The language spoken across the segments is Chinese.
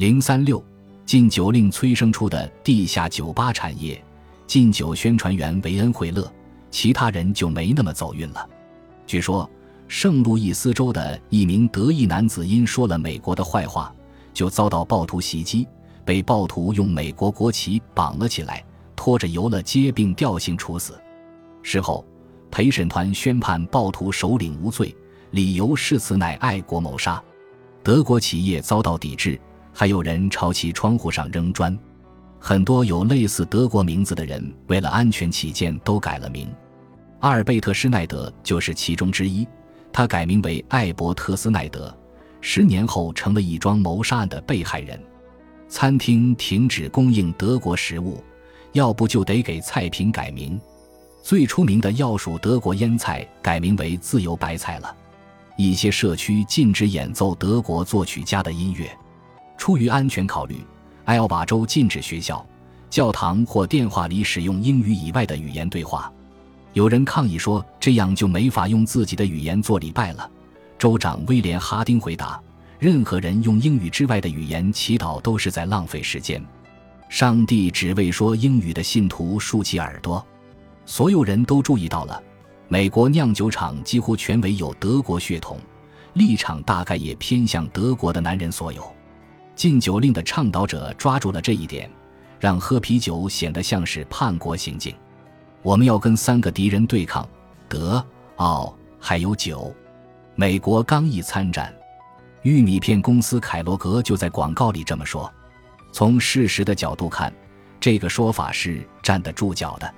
零三六，禁酒令催生出的地下酒吧产业，禁酒宣传员维恩·惠勒，其他人就没那么走运了。据说，圣路易斯州的一名德裔男子因说了美国的坏话，就遭到暴徒袭击，被暴徒用美国国旗绑了起来，拖着游了街并吊刑处死。事后，陪审团宣判暴徒首领无罪，理由是此乃爱国谋杀。德国企业遭到抵制，还有人朝其窗户上扔砖。很多有类似德国名字的人，为了安全起见，都改了名。阿尔贝特·施耐德就是其中之一，他改名为艾伯特斯奈德，十年后成了一桩谋杀案的被害人。餐厅停止供应德国食物，要不就得给菜品改名。最出名的要数德国腌菜改名为自由白菜了。一些社区禁止演奏德国作曲家的音乐。出于安全考虑，埃奥瓦州禁止学校、教堂或电话里使用英语以外的语言对话。有人抗议说，这样就没法用自己的语言做礼拜了。州长威廉·哈丁回答：“任何人用英语之外的语言祈祷都是在浪费时间。上帝只为说英语的信徒竖起耳朵。”所有人都注意到了，美国酿酒厂几乎全为有德国血统，立场大概也偏向德国的男人所有。禁酒令的倡导者抓住了这一点，让喝啤酒显得像是叛国行径。我们要跟三个敌人对抗：德、奥还有酒。美国刚一参战，玉米片公司凯罗格就在广告里这么说。从事实的角度看，这个说法是站得住脚的。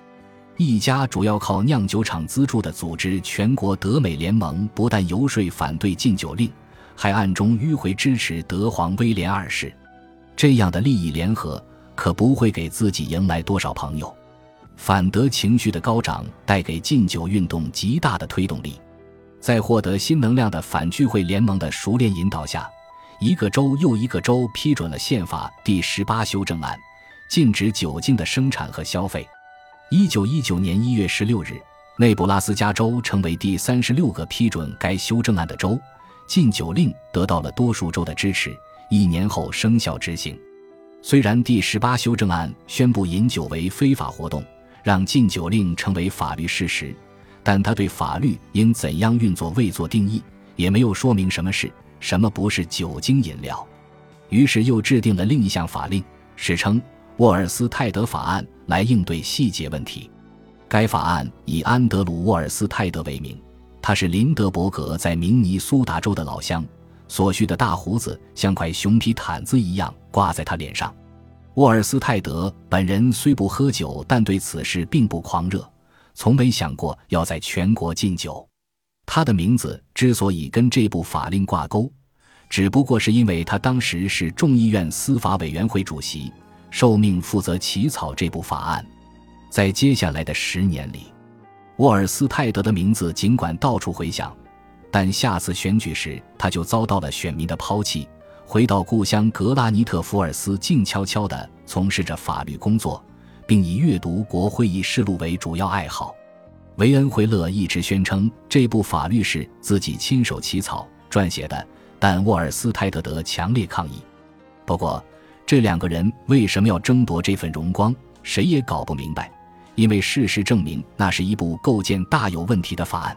一家主要靠酿酒厂资助的组织——全国德美联盟，不但游说反对禁酒令，还暗中迂回支持德皇威廉二世。这样的利益联合可不会给自己迎来多少朋友。反德情绪的高涨带给禁酒运动极大的推动力。在获得新能量的反聚会联盟的熟练引导下，一个州又一个州批准了宪法第十八修正案，禁止酒精的生产和消费。一九一九年一月十六日，内布拉斯加州成为第三十六个批准该修正案的州，禁酒令得到了多数州的支持，一年后生效执行。虽然第十八修正案宣布饮酒为非法活动，让禁酒令成为法律事实，但他对法律应怎样运作未做定义，也没有说明什么是什么不是酒精饮料。于是又制定了另一项法令，史称。沃尔斯泰德法案来应对细节问题。该法案以安德鲁·沃尔斯泰德为名，他是林德伯格在明尼苏达州的老乡。所需的大胡子像块熊皮毯子一样挂在他脸上。沃尔斯泰德本人虽不喝酒，但对此事并不狂热，从没想过要在全国禁酒。他的名字之所以跟这部法令挂钩，只不过是因为他当时是众议院司法委员会主席。受命负责起草这部法案，在接下来的十年里，沃尔斯泰德的名字尽管到处回响，但下次选举时他就遭到了选民的抛弃，回到故乡格拉尼特福尔斯，静悄悄地从事着法律工作，并以阅读国会议事录为主要爱好。维恩·惠勒一直宣称这部法律是自己亲手起草撰写的，但沃尔斯泰德德强烈抗议。不过，这两个人为什么要争夺这份荣光？谁也搞不明白。因为事实证明，那是一部构建大有问题的法案。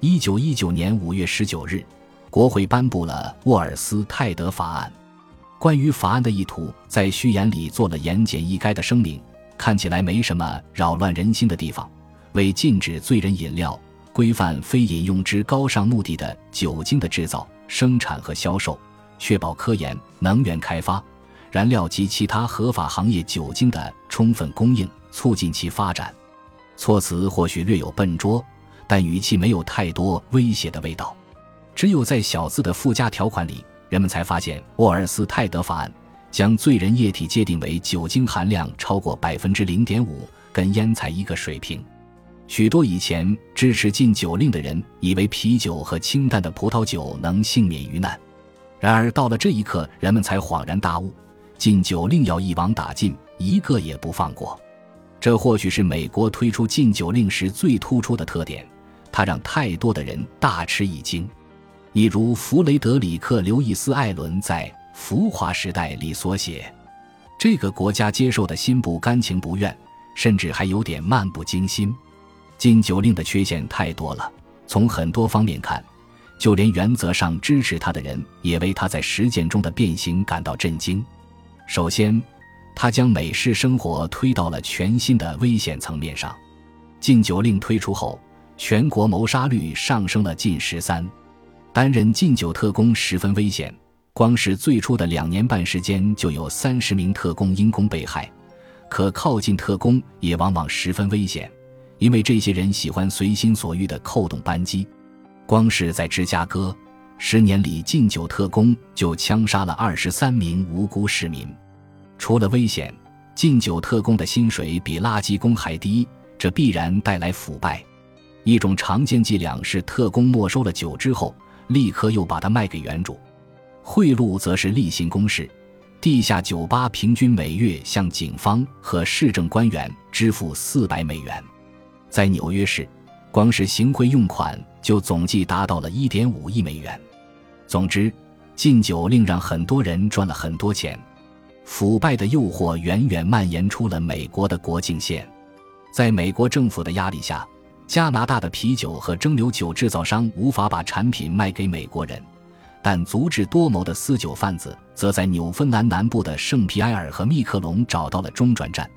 一九一九年五月十九日，国会颁布了沃尔斯泰德法案。关于法案的意图，在序言里做了言简意赅的声明，看起来没什么扰乱人心的地方。为禁止醉人饮料，规范非饮用之高尚目的的酒精的制造、生产和销售，确保科研、能源开发。燃料及其他合法行业酒精的充分供应，促进其发展。措辞或许略有笨拙，但语气没有太多威胁的味道。只有在小字的附加条款里，人们才发现沃尔斯泰德法案将醉人液体界定为酒精含量超过百分之零点五，跟烟才一个水平。许多以前支持禁酒令的人以为啤酒和清淡的葡萄酒能幸免于难，然而到了这一刻，人们才恍然大悟。禁酒令要一网打尽，一个也不放过。这或许是美国推出禁酒令时最突出的特点，它让太多的人大吃一惊。例如，弗雷德里克·刘易斯·艾伦在《浮华时代》里所写。这个国家接受的心不甘情不愿，甚至还有点漫不经心。禁酒令的缺陷太多了，从很多方面看，就连原则上支持他的人也为他在实践中的变形感到震惊。首先，他将美式生活推到了全新的危险层面上。禁酒令推出后，全国谋杀率上升了近十三。担任禁酒特工十分危险。光是最初的两年半时间，就有三十名特工因公被害。可靠近特工也往往十分危险，因为这些人喜欢随心所欲地扣动扳机。光是在芝加哥，十年里禁酒特工就枪杀了二十三名无辜市民。除了危险，禁酒特工的薪水比垃圾工还低，这必然带来腐败。一种常见伎俩是，特工没收了酒之后，立刻又把它卖给原主。贿赂则是例行公事，地下酒吧平均每月向警方和市政官员支付四百美元，在纽约市，光是行贿用款就总计达到了一点五亿美元。总之，禁酒令让很多人赚了很多钱，腐败的诱惑远远蔓延出了美国的国境线。在美国政府的压力下，加拿大的啤酒和蒸馏酒制造商无法把产品卖给美国人。但足智多谋的私酒贩子则在纽芬兰南部的圣皮埃尔和密克隆找到了中转站。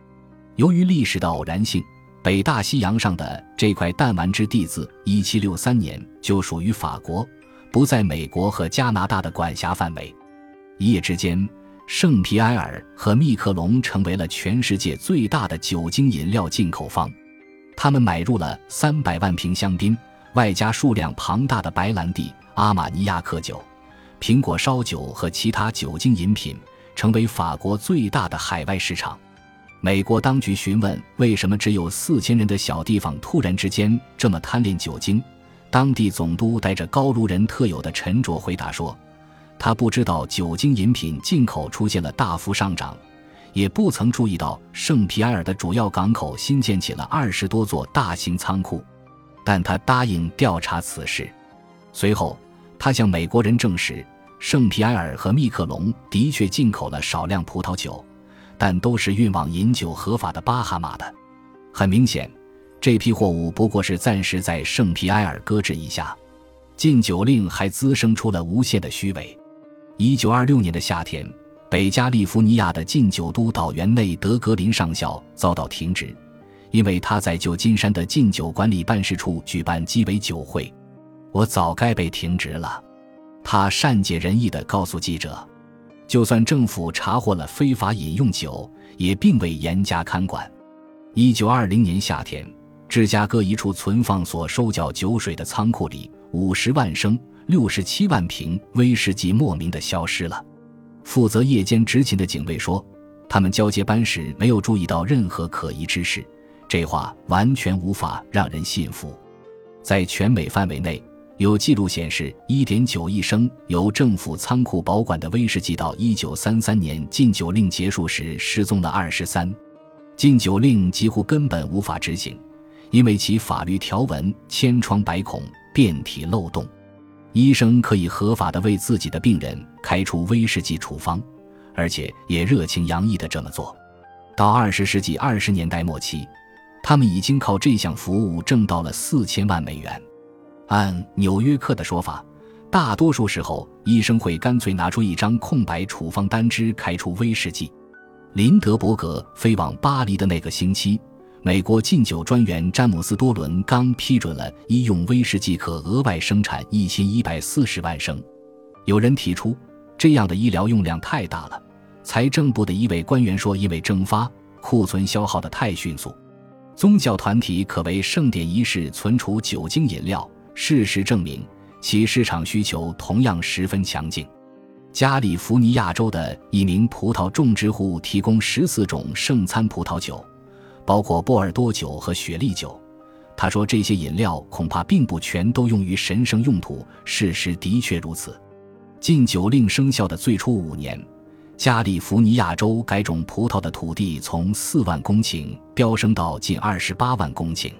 由于历史的偶然性，北大西洋上的这块弹丸之地自1763年就属于法国，不在美国和加拿大的管辖范围。一夜之间，圣皮埃尔和密克隆成为了全世界最大的酒精饮料进口方。他们买入了300万瓶香槟，外加数量庞大的白兰地、阿玛尼亚克酒。苹果烧酒和其他酒精饮品成为法国最大的海外市场。美国当局询问为什么只有四千人的小地方突然之间这么贪恋酒精，当地总督带着高卢人特有的沉着回答说：“他不知道酒精饮品进口出现了大幅上涨，也不曾注意到圣皮埃尔的主要港口新建起了二十多座大型仓库。”但他答应调查此事。随后，他向美国人证实。圣皮埃尔和密克隆的确进口了少量葡萄酒，但都是运往饮酒合法的巴哈马的。很明显，这批货物不过是暂时在圣皮埃尔搁置一下。禁酒令还滋生出了无限的虚伪。一九二六年的夏天，北加利福尼亚的禁酒督导员内德·格林上校遭到停职，因为他在旧金山的禁酒管理办事处举办鸡尾酒会。我早该被停职了。他善解人意地告诉记者：“就算政府查获了非法饮用酒，也并未严加看管。”一九二零年夏天，芝加哥一处存放所收缴酒水的仓库里，五十万升、六十七万瓶威士忌莫名地消失了。负责夜间执勤的警卫说：“他们交接班时没有注意到任何可疑之事。”这话完全无法让人信服。在全美范围内。有记录显示，1.9亿升由政府仓库保管的威士忌，到1933年禁酒令结束时失踪了23。禁酒令几乎根本无法执行，因为其法律条文千疮百孔、遍体漏洞。医生可以合法的为自己的病人开出威士忌处方，而且也热情洋溢的这么做。到20世纪20年代末期，他们已经靠这项服务挣到了四千万美元。按《纽约客》的说法，大多数时候医生会干脆拿出一张空白处方单支开出威士忌。林德伯格飞往巴黎的那个星期，美国禁酒专员詹姆斯·多伦刚批准了医用威士忌可额外生产一千一百四十万升。有人提出，这样的医疗用量太大了。财政部的一位官员说：“因为蒸发，库存消耗的太迅速。”宗教团体可为圣典仪式存储酒精饮料。事实证明，其市场需求同样十分强劲。加利福尼亚州的一名葡萄种植户提供十四种圣餐葡萄酒，包括波尔多酒和雪莉酒。他说，这些饮料恐怕并不全都用于神圣用途。事实的确如此。禁酒令生效的最初五年，加利福尼亚州改种葡萄的土地从四万公顷飙升到近二十八万公顷。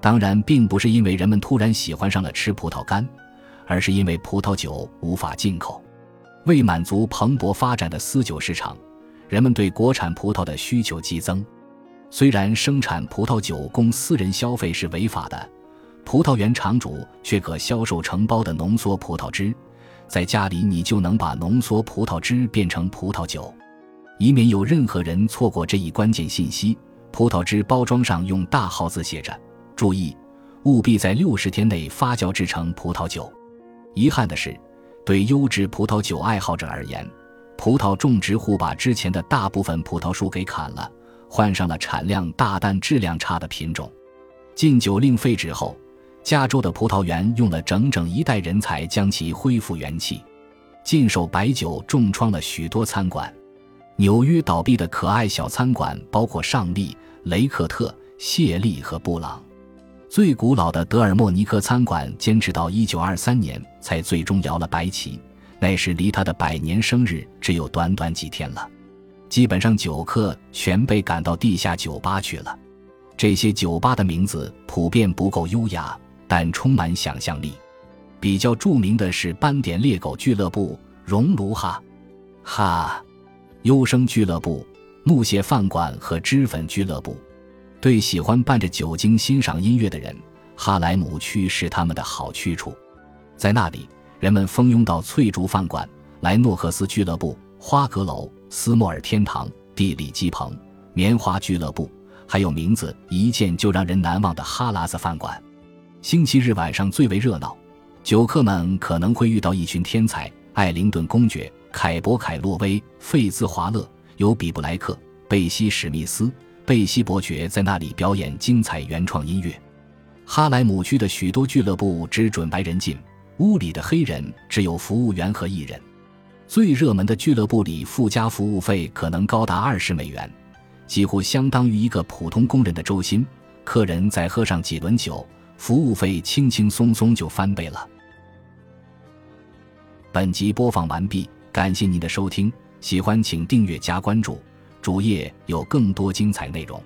当然，并不是因为人们突然喜欢上了吃葡萄干，而是因为葡萄酒无法进口。为满足蓬勃发展的私酒市场，人们对国产葡萄的需求激增。虽然生产葡萄酒供私人消费是违法的，葡萄园场主却可销售承包的浓缩葡萄汁，在家里你就能把浓缩葡萄汁变成葡萄酒。以免有任何人错过这一关键信息，葡萄汁包装上用大号字写着：“注意，务必在六十天内发酵制成葡萄酒。”遗憾的是，对优质葡萄酒爱好者而言，葡萄种植户把之前的大部分葡萄树给砍了，换上了产量大但质量差的品种。禁酒令废止后，加州的葡萄园用了整整一代人才将其恢复元气。禁售白酒重创了许多餐馆。纽约倒闭的可爱小餐馆包括上帝、雷克特、谢利和布朗。最古老的德尔莫尼克餐馆坚持到1923年才最终摇了白旗，那时离他的百年生日只有短短几天了。基本上酒客全被赶到地下酒吧去了。这些酒吧的名字普遍不够优雅，但充满想象力。比较著名的是斑点猎狗俱乐部、熔炉哈哈。优生俱乐部、木屑饭馆和脂粉俱乐部，对喜欢伴着酒精欣赏音乐的人，哈莱姆区是他们的好去处。在那里，人们蜂拥到翠竹饭馆、莱诺克斯俱乐部、花阁楼、斯莫尔天堂、地理基棚、棉花俱乐部，还有名字一见就让人难忘的哈拉子饭馆。星期日晚上最为热闹，酒客们可能会遇到一群天才——艾灵顿公爵。凯博·凯洛威、费兹·华勒、尤比布莱克、贝西·史密斯、贝西伯爵在那里表演精彩原创音乐。哈莱姆区的许多俱乐部只准白人进，屋里的黑人只有服务员和艺人。最热门的俱乐部里附加服务费可能高达二十美元，几乎相当于一个普通工人的周薪。客人再喝上几轮酒，服务费轻轻松松就翻倍了。本集播放完毕。感谢您的收听，喜欢请订阅加关注，主页有更多精彩内容。